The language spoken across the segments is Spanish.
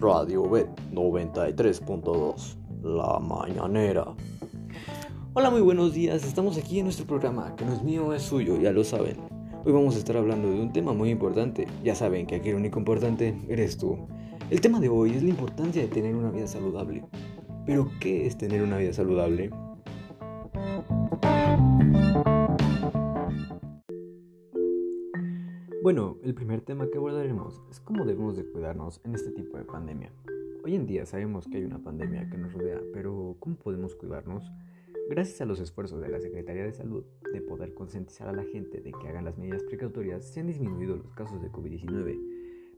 Radio B 93.2, La Mañanera. Hola, muy buenos días. Estamos aquí en nuestro programa, que no es mío, es suyo, ya lo saben. Hoy vamos a estar hablando de un tema muy importante. Ya saben que aquí el único importante eres tú. El tema de hoy es la importancia de tener una vida saludable. Pero, ¿qué es tener una vida saludable? Bueno, el primer tema que abordaremos es cómo debemos de cuidarnos en este tipo de pandemia. Hoy en día sabemos que hay una pandemia que nos rodea, pero ¿cómo podemos cuidarnos? Gracias a los esfuerzos de la Secretaría de Salud de poder concientizar a la gente de que hagan las medidas precautorias, se han disminuido los casos de COVID-19,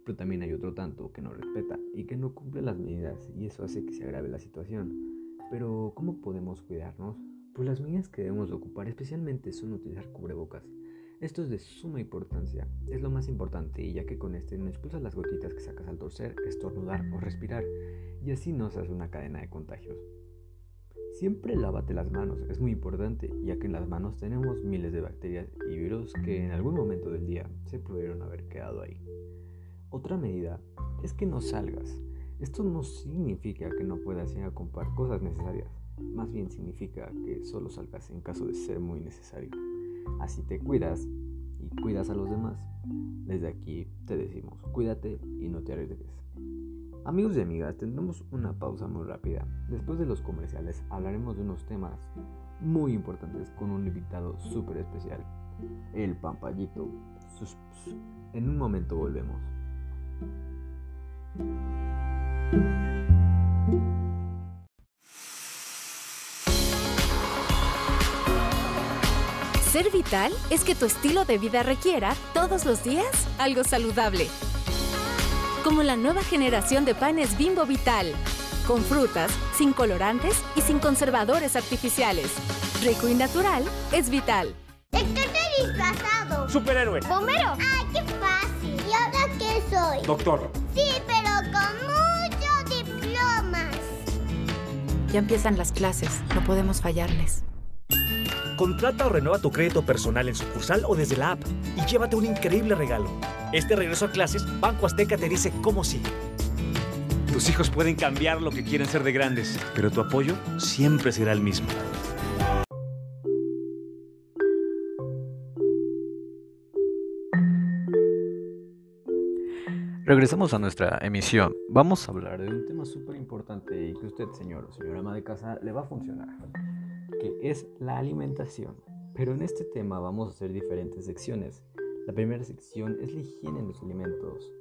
pero también hay otro tanto que no respeta y que no cumple las medidas y eso hace que se agrave la situación. Pero ¿cómo podemos cuidarnos? Pues las medidas que debemos ocupar especialmente son utilizar cubrebocas esto es de suma importancia, es lo más importante ya que con este no expulsas las gotitas que sacas al torcer, estornudar o respirar y así no se hace una cadena de contagios. Siempre lávate las manos, es muy importante ya que en las manos tenemos miles de bacterias y virus que en algún momento del día se pudieron haber quedado ahí. Otra medida es que no salgas. Esto no significa que no puedas ir a comprar cosas necesarias, más bien significa que solo salgas en caso de ser muy necesario. Así te cuidas y cuidas a los demás. Desde aquí te decimos, cuídate y no te arriesgues. Amigos y amigas, tendremos una pausa muy rápida. Después de los comerciales hablaremos de unos temas muy importantes con un invitado súper especial, el Pampallito. En un momento volvemos. Ser vital es que tu estilo de vida requiera, todos los días, algo saludable. Como la nueva generación de panes Bimbo Vital, con frutas, sin colorantes y sin conservadores artificiales. Rico y natural es vital. Estoy disfrazado. Superhéroe. Bombero. ¡Ay, qué fácil! ¿Y ahora qué soy? Doctor. Sí, pero con muchos diplomas. Ya empiezan las clases, no podemos fallarles. Contrata o renueva tu crédito personal en sucursal o desde la app y llévate un increíble regalo. Este regreso a clases, Banco Azteca te dice cómo sigue. Tus hijos pueden cambiar lo que quieren ser de grandes, pero tu apoyo siempre será el mismo. Regresamos a nuestra emisión. Vamos a hablar de un tema súper importante y que usted, señor o señora ama de casa, le va a funcionar que es la alimentación. Pero en este tema vamos a hacer diferentes secciones. La primera sección es la higiene en los alimentos.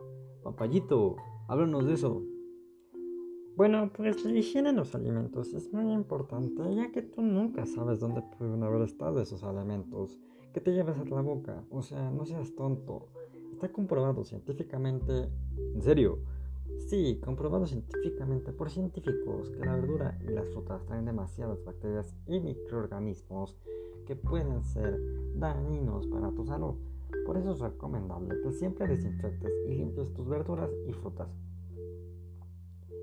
Papayito, háblanos de eso. Bueno, pues la higiene en los alimentos es muy importante, ya que tú nunca sabes dónde pueden haber estado esos alimentos que te llevas a la boca. O sea, no seas tonto. Está comprobado científicamente. ¿En serio? Sí, comprobado científicamente por científicos que la verdura y las frutas traen demasiadas bacterias y microorganismos que pueden ser dañinos para tu salud. Por eso es recomendable que siempre desinfectes y limpies tus verduras y frutas.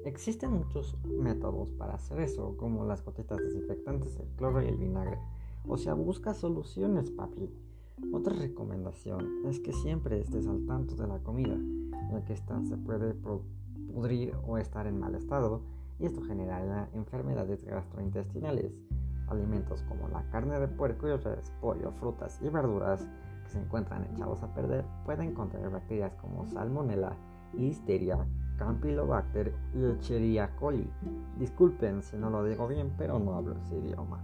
Existen muchos métodos para hacer eso, como las gotitas desinfectantes, el cloro y el vinagre. O sea, busca soluciones, papi. Otra recomendación es que siempre estés al tanto de la comida, ya que esta se puede pudrir o estar en mal estado y esto generará enfermedades gastrointestinales. Alimentos como la carne de puerco y res, pollo, frutas y verduras que se encuentran echados a perder pueden contener bacterias como salmonella, listeria, campylobacter y Escherichia coli. Disculpen si no lo digo bien, pero no hablo ese idioma.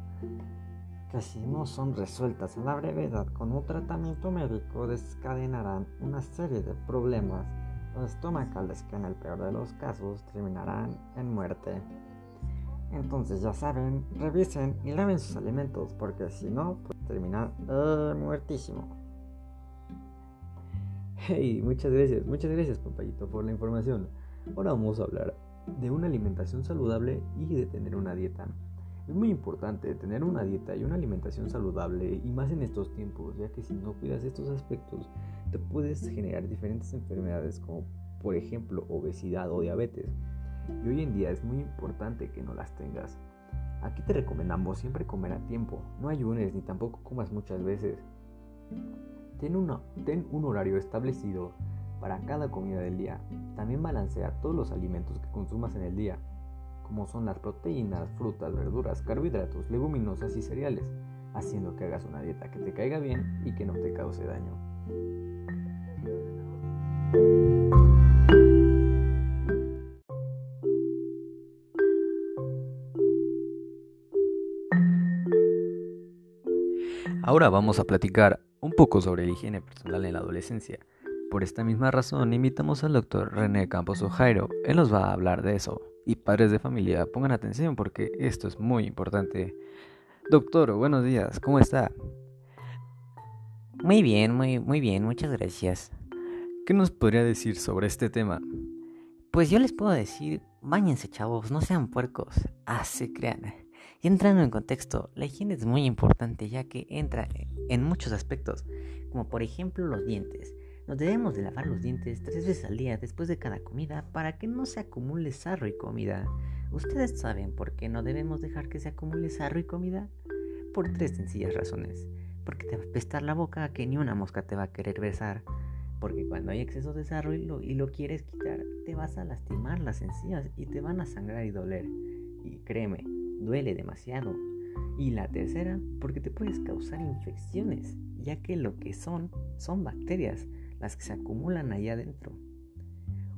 Que si no son resueltas a la brevedad con un tratamiento médico desencadenarán una serie de problemas estomacales que en el peor de los casos terminarán en muerte. Entonces ya saben, revisen y laven sus alimentos porque si no, pues terminar eh, muertísimo. Hey, muchas gracias, muchas gracias papayito por la información. Ahora vamos a hablar de una alimentación saludable y de tener una dieta. Es muy importante tener una dieta y una alimentación saludable y más en estos tiempos, ya que si no cuidas estos aspectos, puedes generar diferentes enfermedades como por ejemplo obesidad o diabetes. Y hoy en día es muy importante que no las tengas. Aquí te recomendamos siempre comer a tiempo, no ayunes ni tampoco comas muchas veces. Ten, una, ten un horario establecido para cada comida del día. También balancea todos los alimentos que consumas en el día, como son las proteínas, frutas, verduras, carbohidratos, leguminosas y cereales, haciendo que hagas una dieta que te caiga bien y que no te cause daño. Ahora vamos a platicar un poco sobre la higiene personal en la adolescencia. Por esta misma razón, invitamos al doctor René Campos Ojairo. Él nos va a hablar de eso. Y padres de familia, pongan atención porque esto es muy importante. Doctor, buenos días, ¿cómo está? Muy bien, muy, muy bien, muchas gracias. ¿Qué nos podría decir sobre este tema? Pues yo les puedo decir, bañense chavos, no sean puercos. Ah, crean. Y entrando en contexto, la higiene es muy importante ya que entra en muchos aspectos, como por ejemplo los dientes. Nos debemos de lavar los dientes tres veces al día después de cada comida para que no se acumule sarro y comida. ¿Ustedes saben por qué no debemos dejar que se acumule sarro y comida? Por tres sencillas razones. Porque te va a pestar la boca que ni una mosca te va a querer besar. Porque cuando hay exceso de sarro y lo, y lo quieres quitar, te vas a lastimar las encías y te van a sangrar y doler. Y créeme, duele demasiado. Y la tercera, porque te puedes causar infecciones, ya que lo que son son bacterias las que se acumulan allá adentro.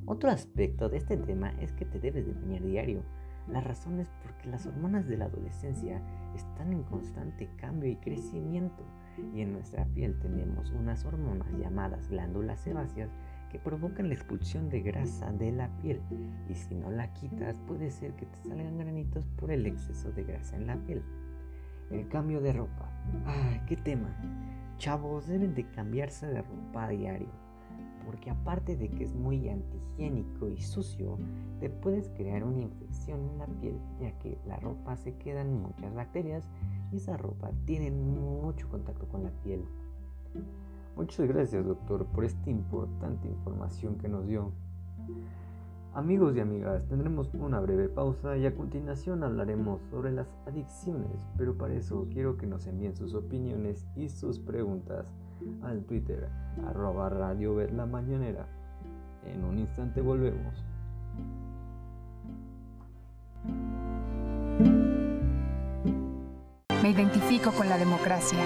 Otro aspecto de este tema es que te debes de bañar diario. La razón es porque las hormonas de la adolescencia están en constante cambio y crecimiento y en nuestra piel tenemos unas hormonas llamadas glándulas sebáceas que provocan la expulsión de grasa de la piel y si no la quitas puede ser que te salgan granitos por el exceso de grasa en la piel. El cambio de ropa. ¡Ay, qué tema! Chavos deben de cambiarse de ropa a diario, porque aparte de que es muy antihigiénico y sucio, te puedes crear una infección en la piel, ya que la ropa se quedan muchas bacterias y esa ropa tiene mucho contacto con la piel. Muchas gracias doctor por esta importante información que nos dio. Amigos y amigas, tendremos una breve pausa y a continuación hablaremos sobre las adicciones, pero para eso quiero que nos envíen sus opiniones y sus preguntas al Twitter arroba radio ver la mañanera. En un instante volvemos. Me identifico con la democracia.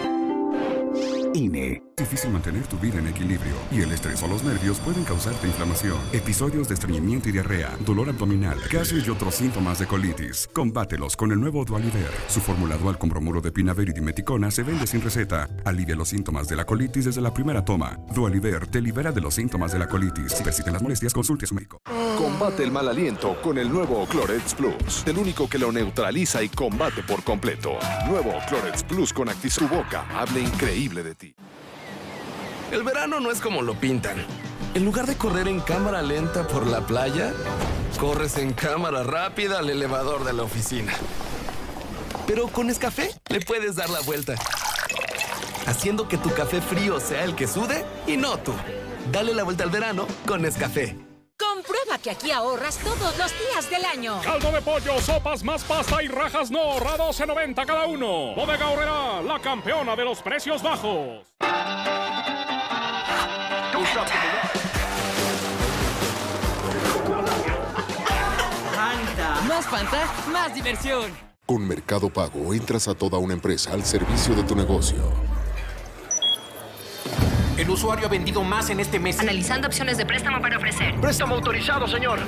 INE. Difícil mantener tu vida en equilibrio y el estrés o los nervios pueden causarte inflamación, episodios de estreñimiento y diarrea, dolor abdominal, gases y otros síntomas de colitis. Combátelos con el nuevo Dualiver. Su fórmula dual con bromuro de pinaver y dimeticona se vende sin receta. Alivia los síntomas de la colitis desde la primera toma. Dualiver te libera de los síntomas de la colitis. Si persisten las molestias, consulte a su médico. Combate el mal aliento con el nuevo Clorets Plus, el único que lo neutraliza y combate por completo. Nuevo Clorets Plus con Actis. Tu boca hable increíble de ti. El verano no es como lo pintan. En lugar de correr en cámara lenta por la playa, corres en cámara rápida al elevador de la oficina. Pero con Nescafé le puedes dar la vuelta. Haciendo que tu café frío sea el que sude y no tú. Dale la vuelta al verano con Nescafé. Comprueba que aquí ahorras todos los días del año. Caldo de pollo, sopas más pasta y rajas no, a 12.90 cada uno. Bodega Horrera, la campeona de los precios bajos. Más Fanta, más diversión. Con Mercado Pago entras a toda una empresa al servicio de tu negocio. El usuario ha vendido más en este mes. Analizando opciones de préstamo para ofrecer. Préstamo autorizado, señor.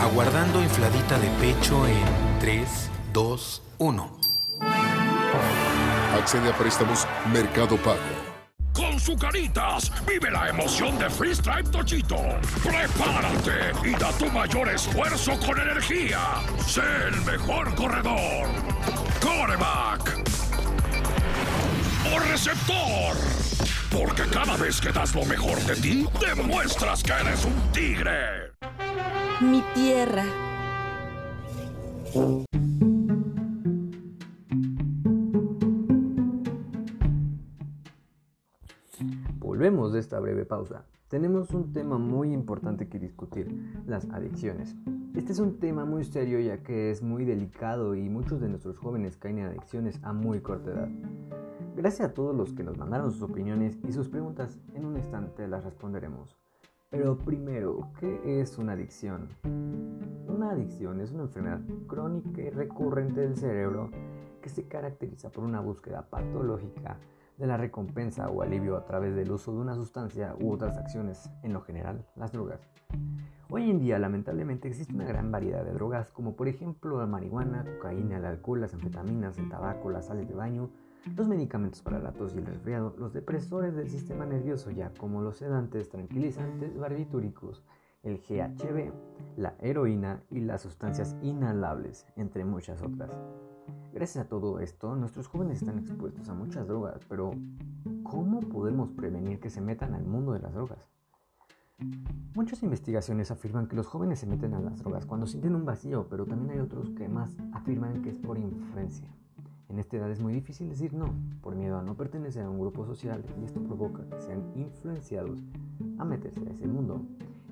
Aguardando infladita de pecho en 3, 2, 1. Accede a préstamos Mercado Pago. Con Zucaritas, vive la emoción de Freestripe Tochito. Prepárate y da tu mayor esfuerzo con energía. Sé el mejor corredor. Coreback. O receptor. Porque cada vez que das lo mejor de ti, demuestras que eres un tigre. Mi tierra. Volvemos de esta breve pausa. Tenemos un tema muy importante que discutir, las adicciones. Este es un tema muy serio ya que es muy delicado y muchos de nuestros jóvenes caen en adicciones a muy corta edad. Gracias a todos los que nos mandaron sus opiniones y sus preguntas, en un instante las responderemos. Pero primero, ¿qué es una adicción? Una adicción es una enfermedad crónica y recurrente del cerebro que se caracteriza por una búsqueda patológica de la recompensa o alivio a través del uso de una sustancia u otras acciones, en lo general las drogas. Hoy en día lamentablemente existe una gran variedad de drogas como por ejemplo la marihuana, cocaína, el alcohol, las anfetaminas, el tabaco, las sales de baño, los medicamentos para la tos y el resfriado, los depresores del sistema nervioso ya como los sedantes, tranquilizantes, barbitúricos, el GHB, la heroína y las sustancias inhalables, entre muchas otras. Gracias a todo esto, nuestros jóvenes están expuestos a muchas drogas, pero ¿cómo podemos prevenir que se metan al mundo de las drogas? Muchas investigaciones afirman que los jóvenes se meten a las drogas cuando sienten un vacío, pero también hay otros que más afirman que es por influencia. En esta edad es muy difícil decir no, por miedo a no pertenecer a un grupo social y esto provoca que sean influenciados a meterse a ese mundo.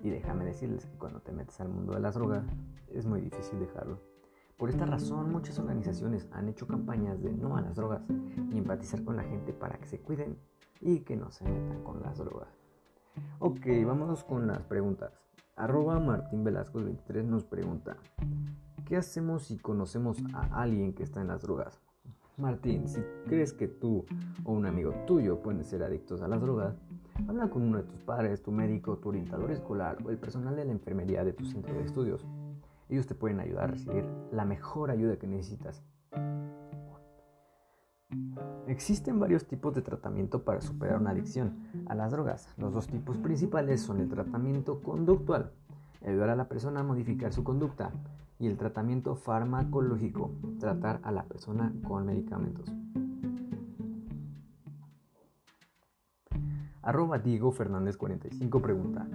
Y déjame decirles que cuando te metes al mundo de las drogas es muy difícil dejarlo. Por esta razón, muchas organizaciones han hecho campañas de no a las drogas y empatizar con la gente para que se cuiden y que no se metan con las drogas. Ok, vámonos con las preguntas. Arroba Martín Velasco 23 nos pregunta, ¿qué hacemos si conocemos a alguien que está en las drogas? Martín, si crees que tú o un amigo tuyo pueden ser adictos a las drogas, habla con uno de tus padres, tu médico, tu orientador escolar o el personal de la enfermería de tu centro de estudios. Ellos te pueden ayudar a recibir la mejor ayuda que necesitas. Existen varios tipos de tratamiento para superar una adicción a las drogas. Los dos tipos principales son el tratamiento conductual, ayudar a la persona a modificar su conducta, y el tratamiento farmacológico, tratar a la persona con medicamentos. Arroba Diego Fernández 45 pregunta,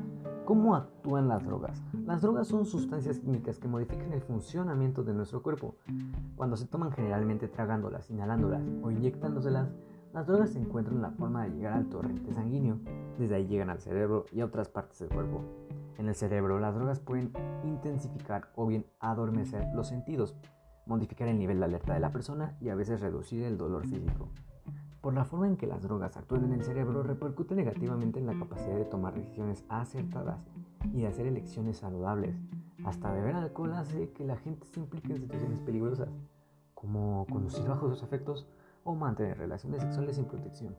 ¿cómo actúan las drogas? Las drogas son sustancias químicas que modifican el funcionamiento de nuestro cuerpo. Cuando se toman generalmente tragándolas, inhalándolas o inyectándoselas, las drogas se encuentran en la forma de llegar al torrente sanguíneo. Desde ahí llegan al cerebro y a otras partes del cuerpo. En el cerebro, las drogas pueden intensificar o bien adormecer los sentidos, modificar el nivel de alerta de la persona y a veces reducir el dolor físico. Por la forma en que las drogas actúan en el cerebro, repercute negativamente en la capacidad de tomar decisiones acertadas y de hacer elecciones saludables. Hasta beber alcohol hace que la gente se implique en situaciones peligrosas, como conducir bajo sus efectos o mantener relaciones sexuales sin protección.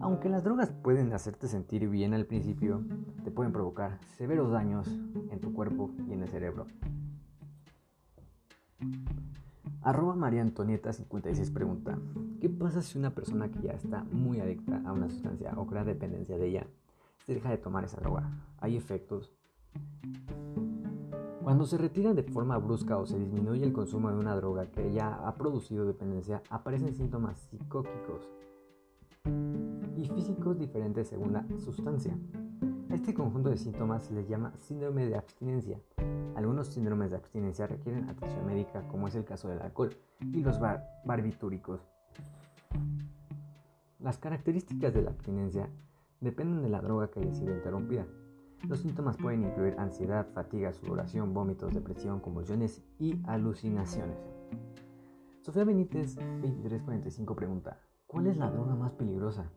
Aunque las drogas pueden hacerte sentir bien al principio, te pueden provocar severos daños en tu cuerpo y en el cerebro. Arroba María Antonieta 56 pregunta, ¿qué pasa si una persona que ya está muy adicta a una sustancia o crea dependencia de ella se deja de tomar esa droga? ¿Hay efectos? Cuando se retira de forma brusca o se disminuye el consumo de una droga que ya ha producido dependencia, aparecen síntomas psicóticos y físicos diferentes según la sustancia. Este conjunto de síntomas se les llama síndrome de abstinencia algunos síndromes de abstinencia requieren atención médica, como es el caso del alcohol y los barbitúricos. Las características de la abstinencia dependen de la droga que haya sido interrumpida. Los síntomas pueden incluir ansiedad, fatiga, sudoración, vómitos, depresión, convulsiones y alucinaciones. Sofía Benítez 2345 pregunta, ¿cuál es la droga más peligrosa?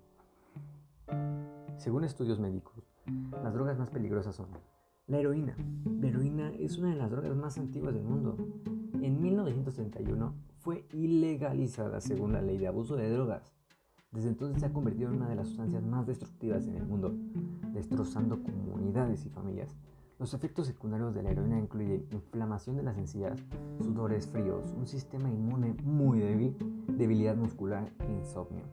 Según estudios médicos, las drogas más peligrosas son la heroína. La heroína es una de las drogas más antiguas del mundo. En 1931 fue ilegalizada según la ley de abuso de drogas. Desde entonces se ha convertido en una de las sustancias más destructivas en el mundo, destrozando comunidades y familias. Los efectos secundarios de la heroína incluyen inflamación de las encías, sudores fríos, un sistema inmune muy débil, debilidad muscular e insomnio.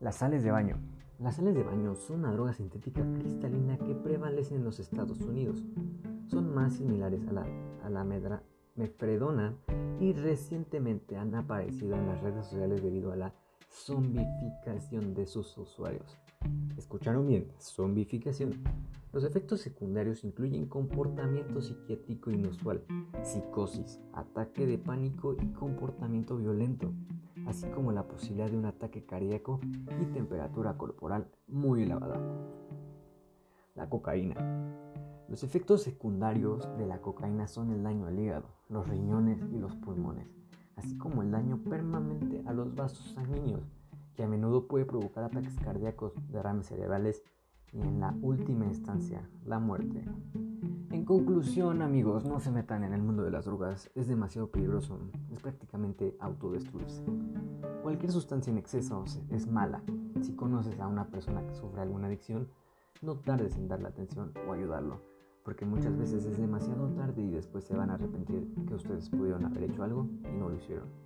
Las sales de baño. Las sales de baño son una droga sintética cristalina que prevalece en los Estados Unidos. Son más similares a la, a la mefredona y recientemente han aparecido en las redes sociales debido a la zombificación de sus usuarios. ¿Escucharon bien? Zombificación. Los efectos secundarios incluyen comportamiento psiquiátrico inusual, psicosis, ataque de pánico y comportamiento violento así como la posibilidad de un ataque cardíaco y temperatura corporal muy elevada. La cocaína. Los efectos secundarios de la cocaína son el daño al hígado, los riñones y los pulmones, así como el daño permanente los vasos sanguíneos, que a menudo puede provocar ataques cardíacos, derrames cerebrales y en la última instancia, la muerte. En conclusión, amigos, no se metan en el mundo de las drogas, es demasiado peligroso, es prácticamente autodestruirse. Cualquier sustancia en exceso es mala. Si conoces a una persona que sufre alguna adicción, no tardes en darle atención o ayudarlo, porque muchas veces es demasiado tarde y después se van a arrepentir que ustedes pudieron haber hecho algo y no lo hicieron.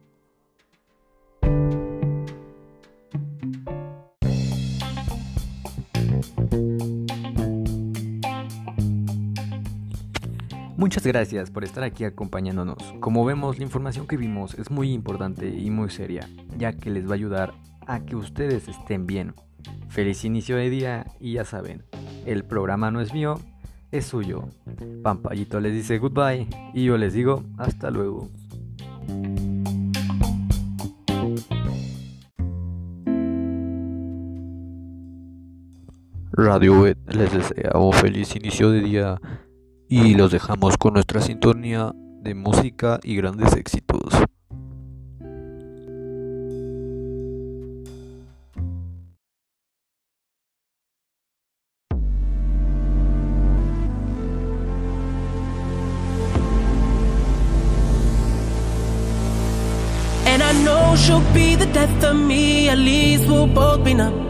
Muchas gracias por estar aquí acompañándonos. Como vemos, la información que vimos es muy importante y muy seria, ya que les va a ayudar a que ustedes estén bien. Feliz inicio de día y ya saben, el programa no es mío, es suyo. Pampayito les dice goodbye y yo les digo hasta luego. Radio Ed les desea un feliz inicio de día y los dejamos con nuestra sintonía de música y grandes éxitos. And I know she'll be the death of me, at least we'll both be numb.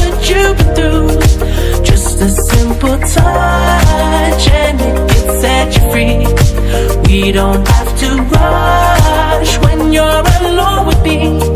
you've been through. Just a simple touch and it you free. We don't have to rush when you're alone with me.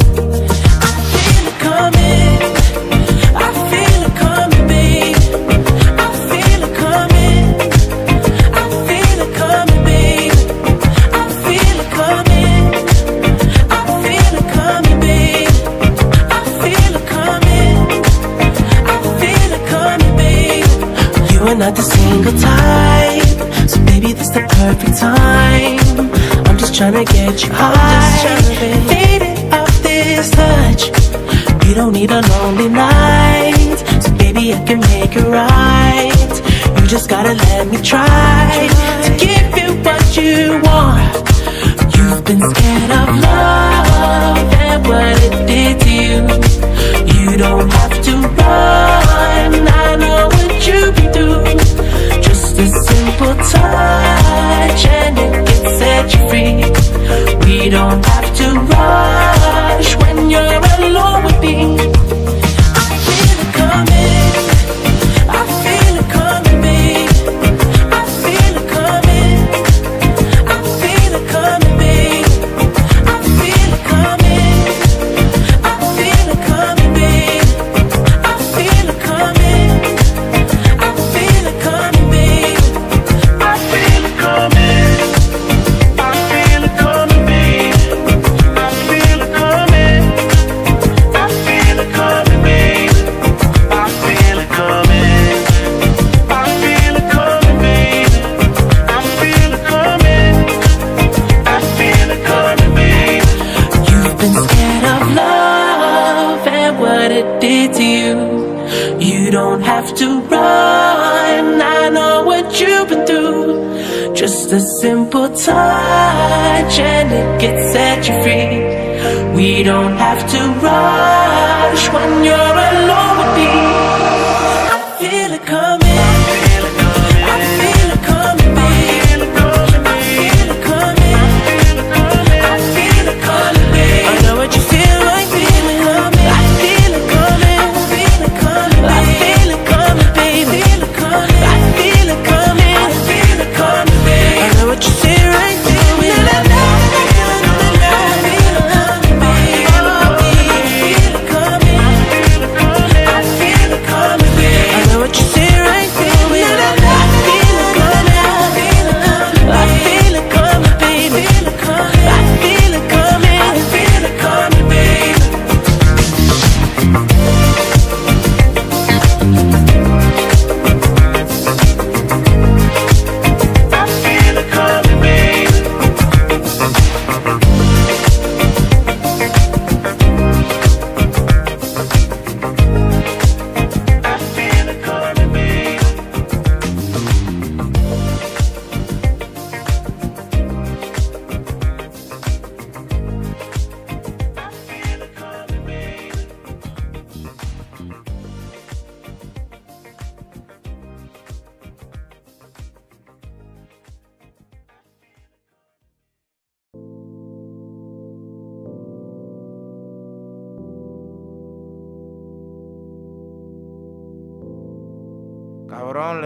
feel it current.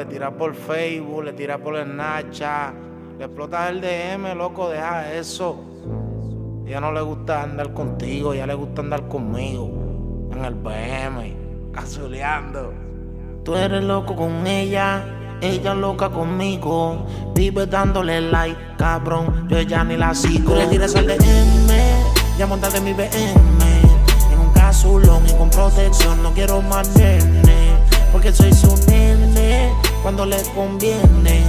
Tiras por Facebook, le tiras por Snapchat, le explotas el DM, loco, deja eso. Ella no le gusta andar contigo, ella le gusta andar conmigo. En el BM, cazuleando. Tú eres loco con ella, ella loca conmigo. Vive dándole like, cabrón, yo ya ni la sigo. Tú le tiras al DM, ya montate mi BM. En un casulón y con protección, no quiero más nene. Cuando le conviene.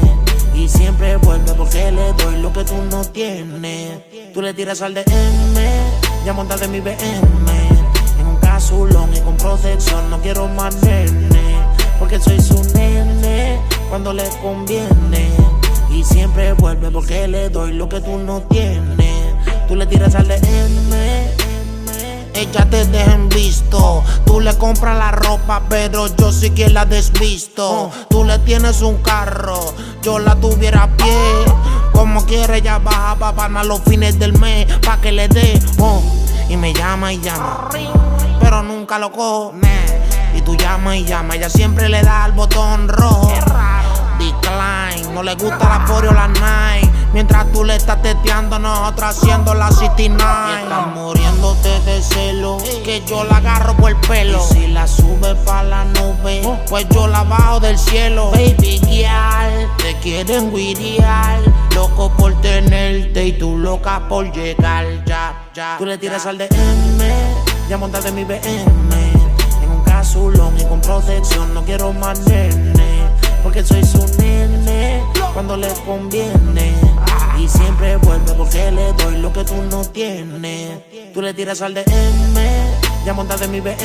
Y siempre vuelve porque le doy lo que tú no tienes. Tú le tiras al DM, ya montate mi BM. En un casulón y con protección, no quiero más porque soy su nene cuando le conviene. Y siempre vuelve porque le doy lo que tú no tienes. Tú le tiras al DM, ella te deja en visto. Tú le compras la ropa, pero yo sí que la desvisto. Tú le tienes un carro, yo la tuviera a pie. Como quiere, ella baja pa' panar los fines del mes, pa' que le dé. oh. Y me llama y llama, pero nunca lo cojo. Y tú llamas y llamas, ella siempre le da al botón rojo. Decline, no le gusta la Foreo o la Nine. Mientras tú le estás teteando, nosotros haciendo la 69. Y estás muriéndote de celo, que yo la agarro por el pelo. Y si la sube pa' la nube, pues yo la bajo del cielo. Baby girl, te quieren guiriar. Loco por tenerte y tú loca por llegar. Ya, ya. Tú le tiras al DM, ya montate mi BM. En un casulón y con protección, no quiero más nene. Porque soy su nene cuando le conviene. Y siempre vuelve porque le doy lo que tú no tienes. Tú le tiras al DM, ya montate mi BM.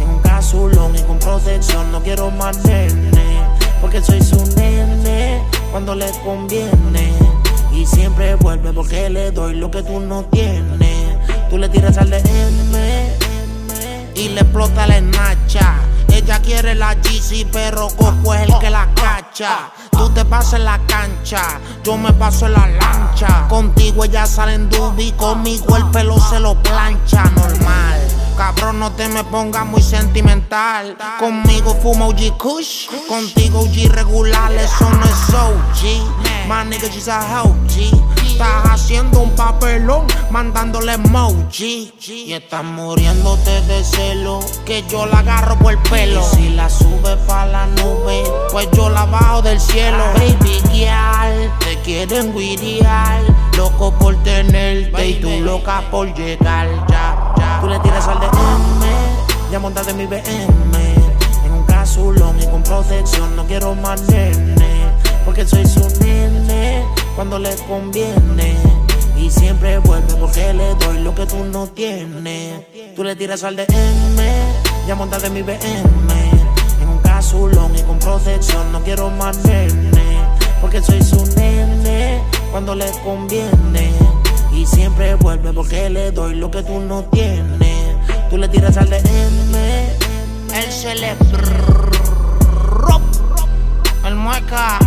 En un casulón y con protección, no quiero más nene. Porque soy su nene cuando le conviene. Y siempre vuelve porque le doy lo que tú no tienes. Tú le tiras al DM y le explota la esnacha. Ella quiere la GC, pero Coco es el que la cacha. Tú te pasas en la cancha, yo me paso en la lancha. Contigo ella sale en dubi, conmigo el pelo se lo plancha, normal. Cabrón, no te me pongas muy sentimental. Conmigo fumo OG Kush, contigo OG regular, eso no es OG. My nigga, she's a OG. Estás haciendo un papelón, mandándole emoji. Y estás muriéndote de celo, que yo la agarro por el pelo. Y si la sube pa' la nube, pues yo la bajo del cielo. Baby girl, te quieren guiriar. Loco por tenerte y tú loca por llegar. Ya, ya. Tú le tiras al DM, ya montate mi BM. En un casulón y con protección, no quiero más nene. Porque soy su nene cuando le conviene. Y siempre vuelve porque le doy lo que tú no tienes. Tú le tiras al DM, ya montate mi BM. En un casulón y con protección, no quiero más nene. Porque soy su nene cuando le conviene. Y siempre vuelve porque le doy lo que tú no tienes. Tú le tiras al DM, él se le el mueca.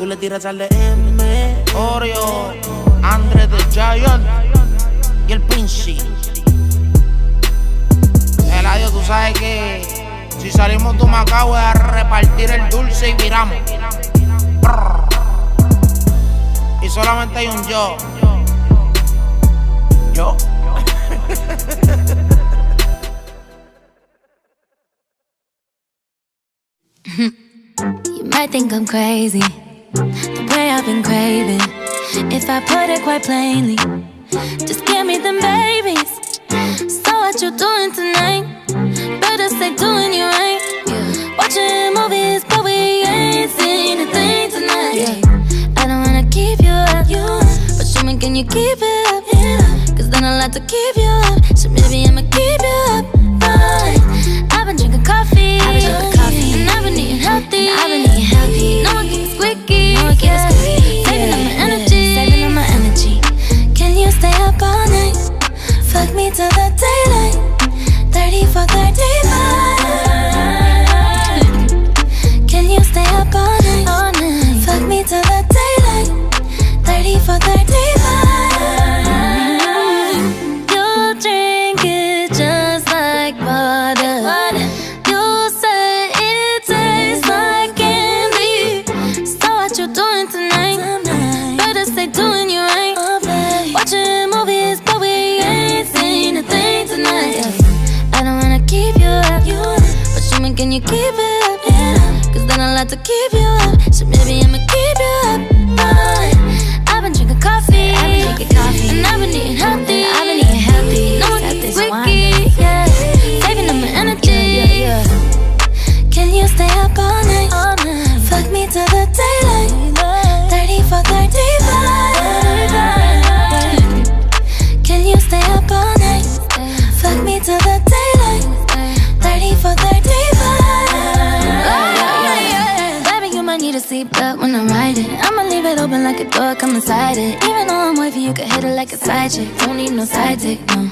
Tú le tiras al DM, Oreo, Andre the Giant y el Pincy. Eladio, tú sabes que si salimos de Macao es a repartir el dulce y viramos. Y solamente hay un yo. Yo. You might think I'm crazy, the way I've been craving. If I put it quite plainly, just give me them babies. So what you doing tonight? Better stay doing you right. Watching movies, but we ain't seen a thing tonight. I don't wanna keep you up, but show me can you keep it up? Cause then I'll have to keep you up. So maybe I'ma keep you up. Come inside it. Even though I'm wifey, you can hit it like a side chick. Don't need no side dick, no.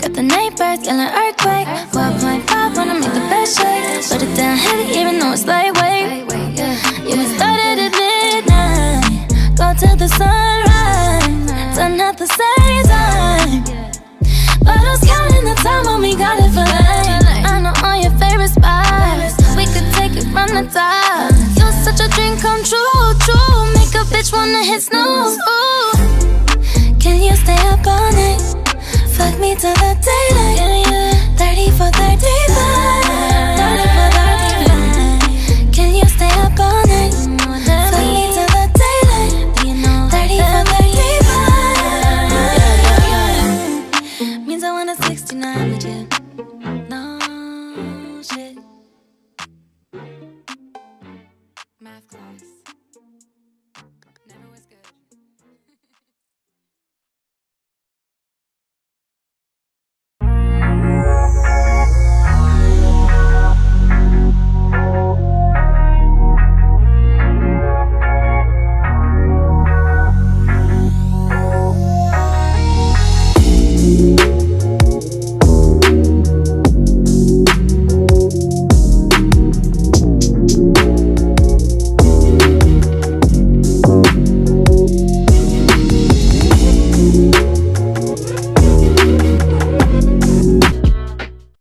Got the neighbors yelling earthquake. 4.5 wanna make the best shake. Put it down heavy, even though it's lightweight. Wanna hit snooze. Ooh. Can you stay up all night? Fuck me till the daylight. 30 for 30